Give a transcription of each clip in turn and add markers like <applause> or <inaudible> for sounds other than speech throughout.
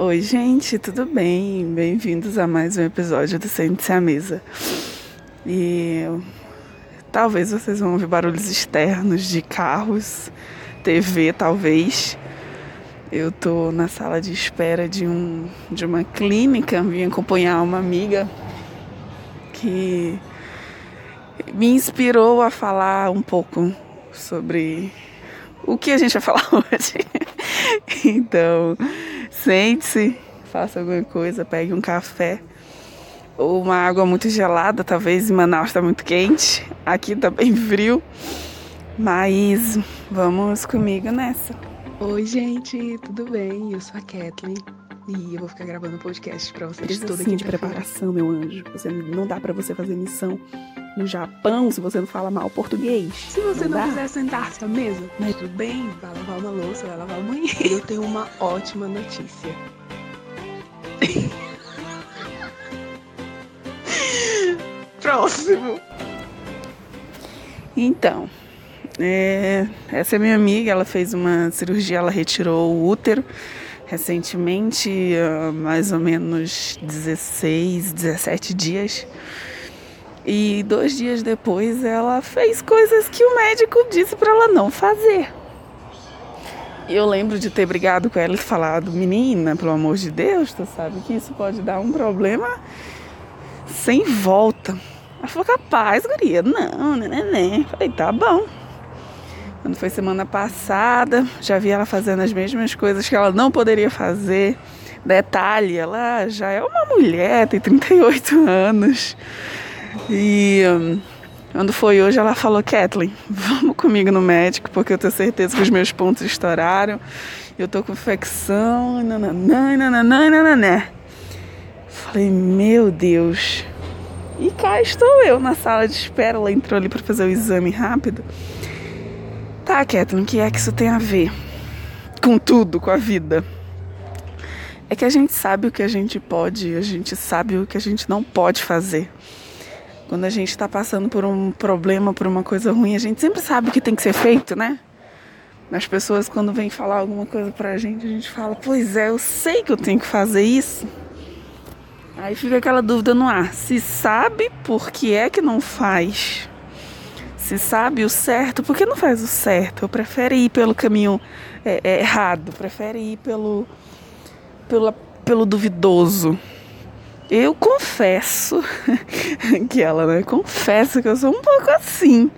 Oi, gente, tudo bem? Bem-vindos a mais um episódio do Sente-se à Mesa. E talvez vocês vão ouvir barulhos externos de carros, TV, talvez. Eu tô na sala de espera de, um, de uma clínica, vim acompanhar uma amiga que me inspirou a falar um pouco sobre o que a gente vai falar <laughs> hoje. então, sente-se, faça alguma coisa, pegue um café. Ou uma água muito gelada, talvez. Em Manaus está muito quente, aqui está bem frio, mas vamos comigo nessa. Oi, gente, tudo bem? Eu sou a Kathleen. E eu vou ficar gravando podcast para vocês Precisa toda sim de preparação, meu anjo. Você não dá para você fazer missão no Japão se você não fala mal português. Se você não, dá. quiser sentar-se à mesa, mas tudo bem, vai lavar uma louça, vai lavar o banheiro. Eu tenho uma ótima notícia. <laughs> Próximo. Então, é, essa é minha amiga, ela fez uma cirurgia, ela retirou o útero recentemente, mais ou menos 16, 17 dias. E dois dias depois ela fez coisas que o médico disse para ela não fazer. Eu lembro de ter brigado com ela e falado, menina, pelo amor de Deus, tu sabe que isso pode dar um problema sem volta. Ela falou, capaz, guria, não, né, né, né. Falei, tá bom. Quando foi semana passada, já vi ela fazendo as mesmas coisas que ela não poderia fazer. Detalhe, ela já é uma mulher, tem 38 anos. E um, quando foi hoje, ela falou: Kathleen, vamos comigo no médico, porque eu tenho certeza que os meus pontos estouraram. Eu tô com infecção, nananã, nananã, nananã. Falei: Meu Deus. E cá estou eu na sala de espera. Ela entrou ali para fazer o exame rápido. Tá, Kathleen, o que é que isso tem a ver com tudo, com a vida? É que a gente sabe o que a gente pode, a gente sabe o que a gente não pode fazer. Quando a gente está passando por um problema, por uma coisa ruim, a gente sempre sabe o que tem que ser feito, né? As pessoas, quando vêm falar alguma coisa pra gente, a gente fala: Pois é, eu sei que eu tenho que fazer isso. Aí fica aquela dúvida no ar: se sabe por que é que não faz? Se sabe o certo, por que não faz o certo? Eu prefere ir pelo caminho é, é, errado, prefere ir pelo, pelo, pelo duvidoso. Eu confesso <laughs> que ela, né? Confesso que eu sou um pouco assim.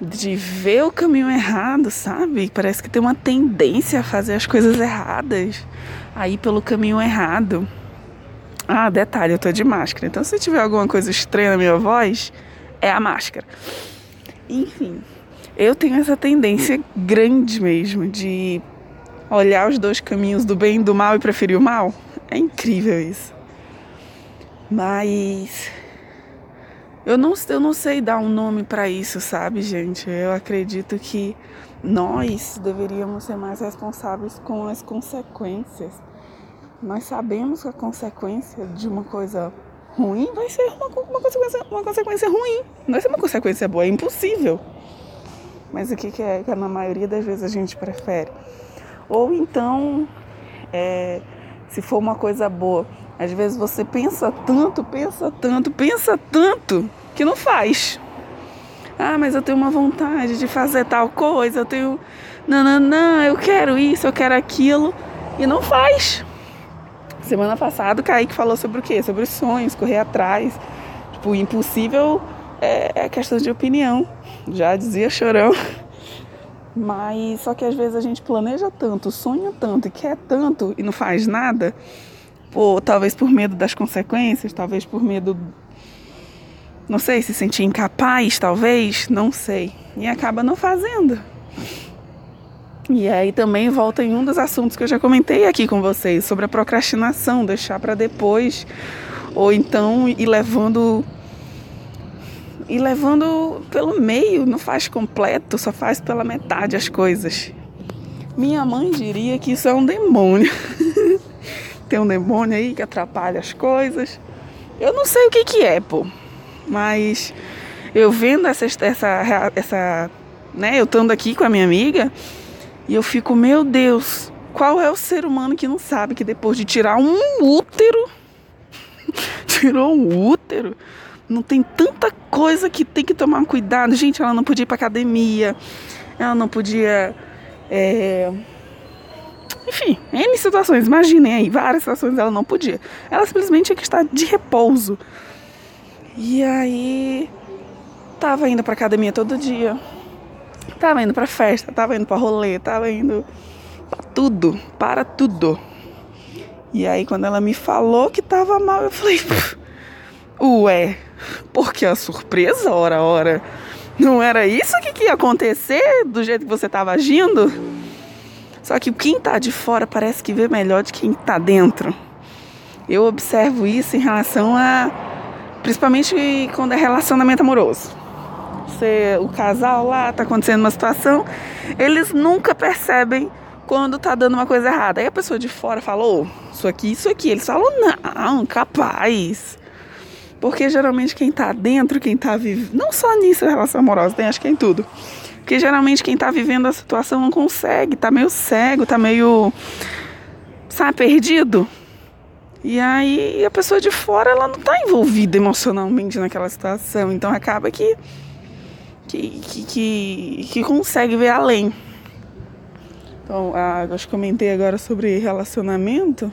De ver o caminho errado, sabe? Parece que tem uma tendência a fazer as coisas erradas. A ir pelo caminho errado. Ah, detalhe, eu tô de máscara. Então se tiver alguma coisa estranha na minha voz, é a máscara. Enfim, eu tenho essa tendência grande mesmo de olhar os dois caminhos do bem e do mal e preferir o mal. É incrível isso. Mas eu não, eu não sei dar um nome para isso, sabe, gente? Eu acredito que nós deveríamos ser mais responsáveis com as consequências. Nós sabemos que a consequência de uma coisa ruim vai ser uma, uma, consequência, uma consequência ruim. Não vai ser uma consequência boa, é impossível. Mas o que, que é que na maioria das vezes a gente prefere? Ou então, é, se for uma coisa boa, às vezes você pensa tanto, pensa tanto, pensa tanto que não faz. Ah, mas eu tenho uma vontade de fazer tal coisa, eu tenho. Não, não, não, eu quero isso, eu quero aquilo. E não faz. Semana passada o Kaique falou sobre o quê? Sobre os sonhos, correr atrás. Tipo, impossível é, é questão de opinião. Já dizia chorão. Mas só que às vezes a gente planeja tanto, sonha tanto e quer tanto e não faz nada ou talvez por medo das consequências, talvez por medo, não sei, se sentir incapaz, talvez, não sei, e acaba não fazendo. E aí também volta em um dos assuntos que eu já comentei aqui com vocês sobre a procrastinação, deixar para depois, ou então ir levando e levando pelo meio, não faz completo, só faz pela metade as coisas. Minha mãe diria que isso é um demônio. <laughs> tem um demônio aí que atrapalha as coisas. Eu não sei o que que é, pô. Mas eu vendo essa, essa, essa, né, eu estando aqui com a minha amiga, e eu fico, meu Deus, Qual é o ser humano que não sabe que depois de tirar um útero, <laughs> tirou um útero, não tem tanta coisa que tem que tomar cuidado. Gente, ela não podia ir pra academia, ela não podia. É... Enfim, N situações, imaginem aí, várias situações ela não podia. Ela simplesmente tinha que estar de repouso. E aí, tava indo pra academia todo dia, tava indo pra festa, tava indo pra rolê, tava indo pra tudo, para tudo. E aí, quando ela me falou que tava mal, eu falei, ué, porque a surpresa, ora, ora, não era isso que, ia acontecer do jeito que você estava agindo? Só que quem está de fora parece que vê melhor de quem está dentro. Eu observo isso em relação a. Principalmente quando é relacionamento amoroso. Você, o casal lá está acontecendo uma situação, eles nunca percebem quando tá dando uma coisa errada. Aí a pessoa de fora falou, isso aqui, isso aqui. Eles falam, não, capaz. Porque geralmente quem tá dentro, quem tá vivendo, não só nisso, relação amorosa, tem acho que é em tudo. Porque geralmente quem tá vivendo a situação não consegue, tá meio cego, tá meio, sabe, perdido. E aí a pessoa de fora, ela não tá envolvida emocionalmente naquela situação. Então acaba que, que, que, que, que consegue ver além. Então, ah, acho que comentei agora sobre relacionamento.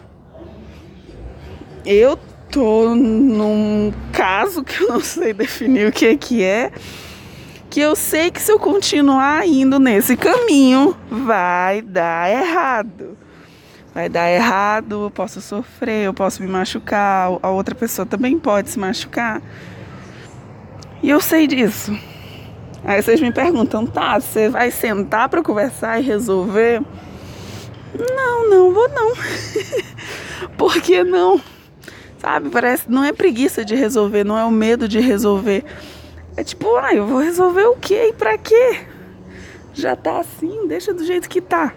Eu tô num caso que eu não sei definir o que que é, que eu sei que se eu continuar indo nesse caminho, vai dar errado. Vai dar errado, eu posso sofrer, eu posso me machucar, a outra pessoa também pode se machucar. E eu sei disso. Aí vocês me perguntam, tá, você vai sentar para conversar e resolver? Não, não vou não. <laughs> Por que não? Sabe, parece, não é preguiça de resolver, não é o medo de resolver. É tipo, ah, eu vou resolver o quê e pra quê? Já tá assim, deixa do jeito que tá.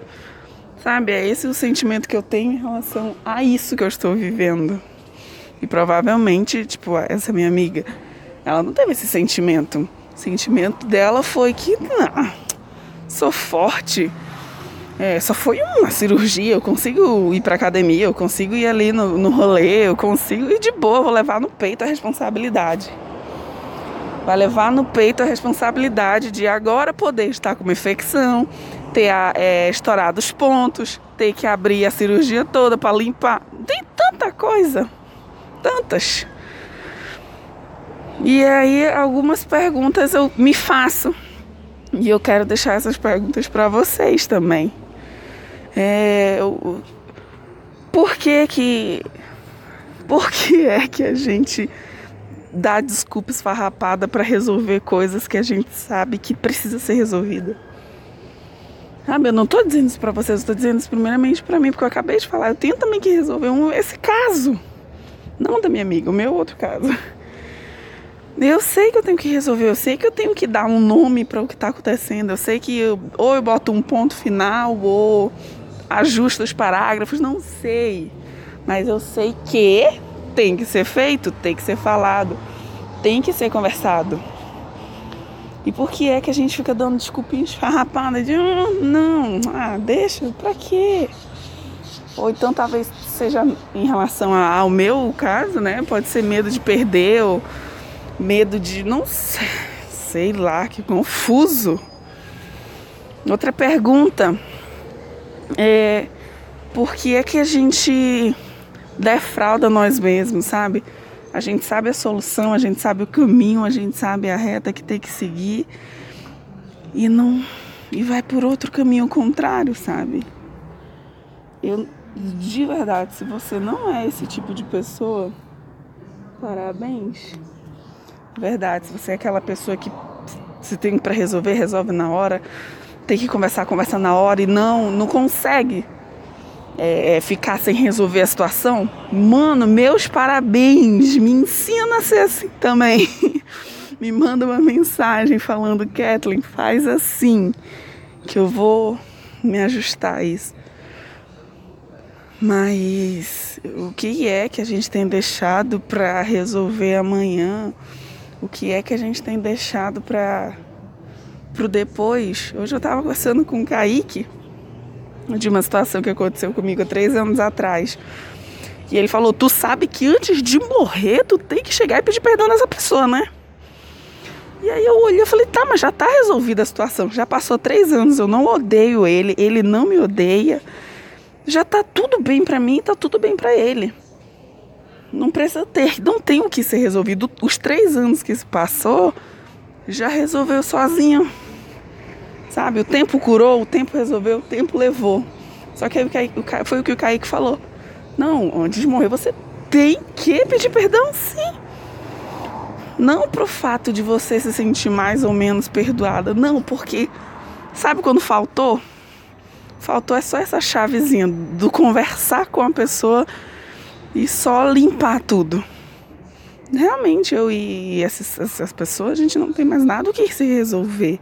Sabe, é esse o sentimento que eu tenho em relação a isso que eu estou vivendo. E provavelmente, tipo, essa minha amiga, ela não teve esse sentimento. O sentimento dela foi que, não, sou forte, é, só foi uma cirurgia, eu consigo ir pra academia, eu consigo ir ali no, no rolê, eu consigo ir de boa, vou levar no peito a responsabilidade. Vai levar no peito a responsabilidade de agora poder estar com uma infecção, ter é, estourado os pontos, ter que abrir a cirurgia toda para limpar. Tem tanta coisa, tantas. E aí algumas perguntas eu me faço. E eu quero deixar essas perguntas para vocês também. É, por que que por que é que a gente dá desculpa esfarrapada para resolver coisas que a gente sabe que precisa ser resolvida? Sabe, eu não estou dizendo isso para vocês, estou dizendo isso primeiramente para mim, porque eu acabei de falar, eu tenho também que resolver um, esse caso. Não da minha amiga, o meu outro caso. Eu sei que eu tenho que resolver, eu sei que eu tenho que dar um nome para o que está acontecendo. Eu sei que eu, ou eu boto um ponto final, ou ajusta os parágrafos, não sei. Mas eu sei que tem que ser feito, tem que ser falado, tem que ser conversado. E por que é que a gente fica dando desculpinha esfarrapada de hum, não, ah, deixa, pra quê? Ou então talvez seja em relação ao meu caso, né? Pode ser medo de perder ou medo de não sei, sei lá, que confuso. Outra pergunta é, por que é que a gente defrauda nós mesmos, sabe? A gente sabe a solução, a gente sabe o caminho, a gente sabe a reta que tem que seguir e não e vai por outro caminho contrário, sabe? Eu de verdade, se você não é esse tipo de pessoa, parabéns. Verdade, se você é aquela pessoa que se tem para resolver, resolve na hora tem que conversar, conversa na hora e não, não consegue é, é, ficar sem resolver a situação, mano, meus parabéns, me ensina a ser assim também. <laughs> me manda uma mensagem falando, Kathleen, faz assim, que eu vou me ajustar a isso. Mas o que é que a gente tem deixado para resolver amanhã? O que é que a gente tem deixado para pro depois. Hoje eu estava conversando com o Kaique de uma situação que aconteceu comigo três anos atrás. E ele falou: Tu sabe que antes de morrer, tu tem que chegar e pedir perdão nessa pessoa, né? E aí eu olhei e falei: Tá, mas já tá resolvida a situação. Já passou três anos, eu não odeio ele, ele não me odeia. Já tá tudo bem para mim, tá tudo bem para ele. Não precisa ter, não tem o que ser resolvido. Os três anos que se passou, já resolveu sozinho. Sabe? O tempo curou, o tempo resolveu, o tempo levou. Só que foi o que o Kaique falou. Não, antes de morrer você tem que pedir perdão, sim. Não pro fato de você se sentir mais ou menos perdoada, não, porque sabe quando faltou? Faltou é só essa chavezinha do conversar com a pessoa e só limpar tudo. Realmente, eu e essas, essas pessoas, a gente não tem mais nada o que se resolver.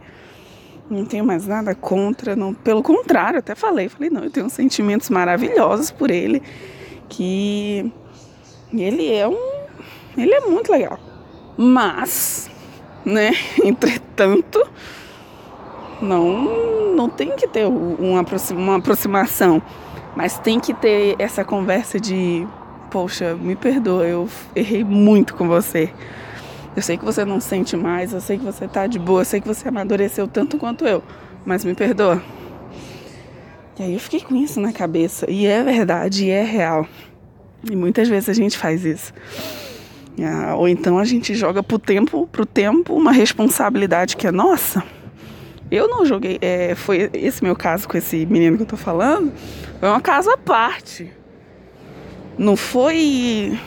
Não tenho mais nada contra, não, pelo contrário, até falei, falei, não, eu tenho sentimentos maravilhosos por ele que ele é um. Ele é muito legal. Mas, né, <laughs> entretanto, não, não tem que ter uma, uma aproximação, mas tem que ter essa conversa de: poxa, me perdoa, eu errei muito com você. Eu sei que você não sente mais, eu sei que você tá de boa, eu sei que você amadureceu tanto quanto eu, mas me perdoa. E aí eu fiquei com isso na cabeça. E é verdade, e é real. E muitas vezes a gente faz isso. Ah, ou então a gente joga pro tempo, pro tempo uma responsabilidade que é nossa. Eu não joguei, é, foi esse meu caso com esse menino que eu tô falando, foi uma caso à parte. Não foi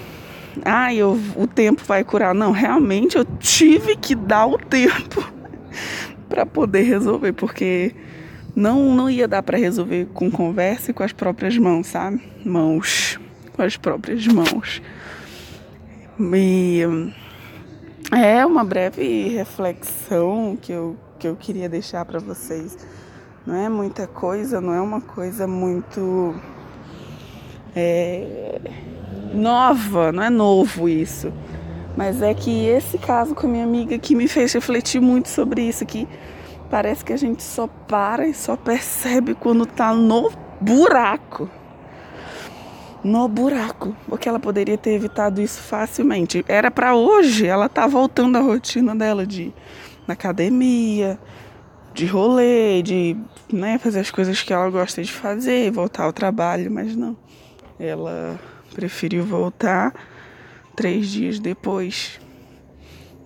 ah, eu, o tempo vai curar. Não, realmente eu tive que dar o tempo <laughs> para poder resolver, porque não, não ia dar para resolver com conversa e com as próprias mãos, sabe? Mãos, com as próprias mãos. E é uma breve reflexão que eu, que eu queria deixar para vocês. Não é muita coisa, não é uma coisa muito é, nova, não é novo isso. Mas é que esse caso com a minha amiga que me fez refletir muito sobre isso, que Parece que a gente só para e só percebe quando tá no buraco. No buraco. Porque ela poderia ter evitado isso facilmente. Era para hoje, ela tá voltando à rotina dela de na academia, de rolê, de né, fazer as coisas que ela gosta de fazer, voltar ao trabalho, mas não. Ela preferiu voltar três dias depois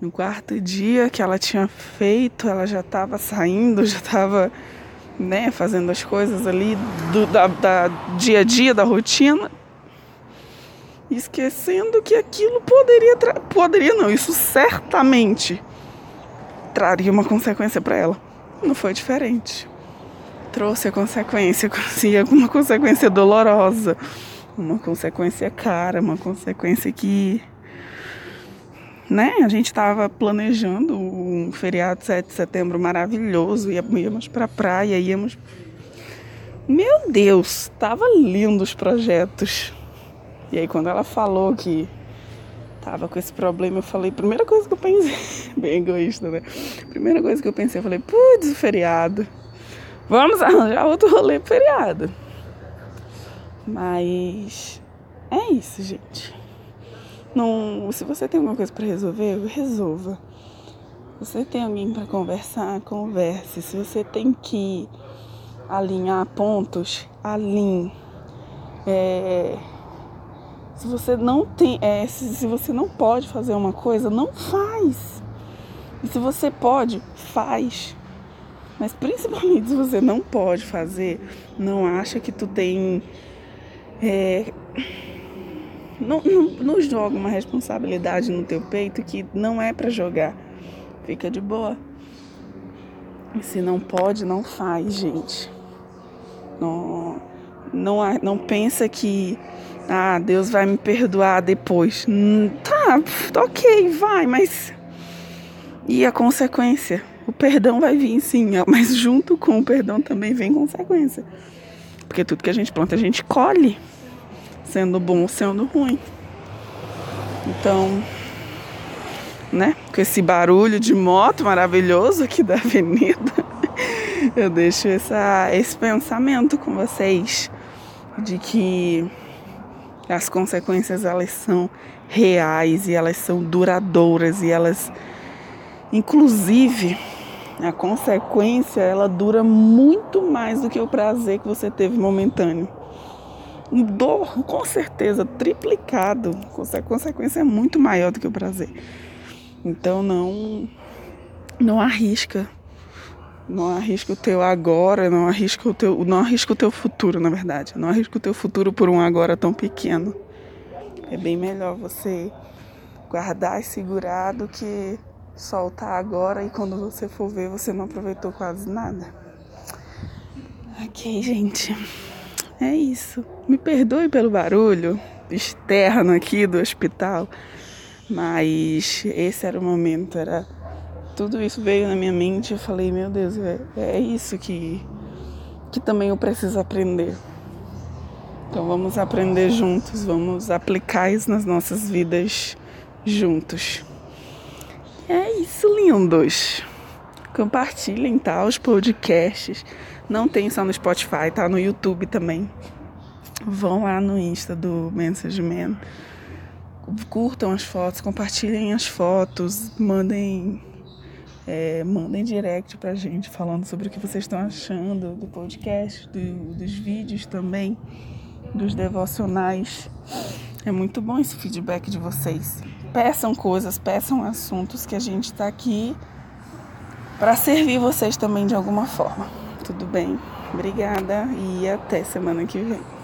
no quarto dia que ela tinha feito, ela já estava saindo, já estava né, fazendo as coisas ali do da, da dia a dia, da rotina, esquecendo que aquilo poderia, poderia não, isso certamente traria uma consequência para ela. Não foi diferente. Trouxe a consequência, <laughs> uma consequência dolorosa, uma consequência cara, uma consequência que né? A gente estava planejando um feriado 7 de setembro maravilhoso, íamos para a praia, íamos. Meu Deus, tava lindo os projetos. E aí quando ela falou que tava com esse problema, eu falei, primeira coisa que eu pensei, <laughs> bem egoísta, né? Primeira coisa que eu pensei, eu falei, putz, feriado. Vamos arranjar outro rolê feriado. Mas é isso, gente. Não, se você tem alguma coisa para resolver, resolva. Se você tem alguém para conversar, converse. Se você tem que alinhar pontos, alinhe. É, se você não tem, é, se, se você não pode fazer uma coisa, não faz. E se você pode, faz. Mas principalmente se você não pode fazer, não acha que tu tem é, não, não, não joga uma responsabilidade no teu peito que não é para jogar. Fica de boa. Se não pode, não faz, gente. Não, não, não pensa que ah, Deus vai me perdoar depois. Hum, tá, ok, vai, mas. E a consequência? O perdão vai vir sim, mas junto com o perdão também vem consequência. Porque tudo que a gente planta, a gente colhe sendo bom ou sendo ruim. Então, né, com esse barulho de moto maravilhoso aqui da avenida, <laughs> eu deixo essa, esse pensamento com vocês de que as consequências elas são reais e elas são duradouras e elas inclusive a consequência ela dura muito mais do que o prazer que você teve momentâneo. Dor, com certeza, triplicado. A consequência é muito maior do que o prazer. Então não não arrisca. Não arrisca o teu agora, não arrisca o teu, não arrisca o teu futuro, na verdade. Não arrisca o teu futuro por um agora tão pequeno. É bem melhor você guardar e segurar do que soltar agora e quando você for ver você não aproveitou quase nada. Ok, gente. É isso. Me perdoe pelo barulho externo aqui do hospital, mas esse era o momento, era tudo isso veio na minha mente, eu falei, meu Deus, é, é isso que que também eu preciso aprender. Então vamos aprender juntos, vamos aplicar isso nas nossas vidas juntos. É isso, lindos. Compartilhem, tá? Os podcasts. Não tem só no Spotify, tá? No YouTube também. Vão lá no Insta do Message Man. Curtam as fotos, compartilhem as fotos, mandem é, mandem direct pra gente falando sobre o que vocês estão achando do podcast, do, dos vídeos também, dos devocionais. É muito bom esse feedback de vocês peçam coisas, peçam assuntos que a gente está aqui para servir vocês também de alguma forma. Tudo bem? Obrigada e até semana que vem.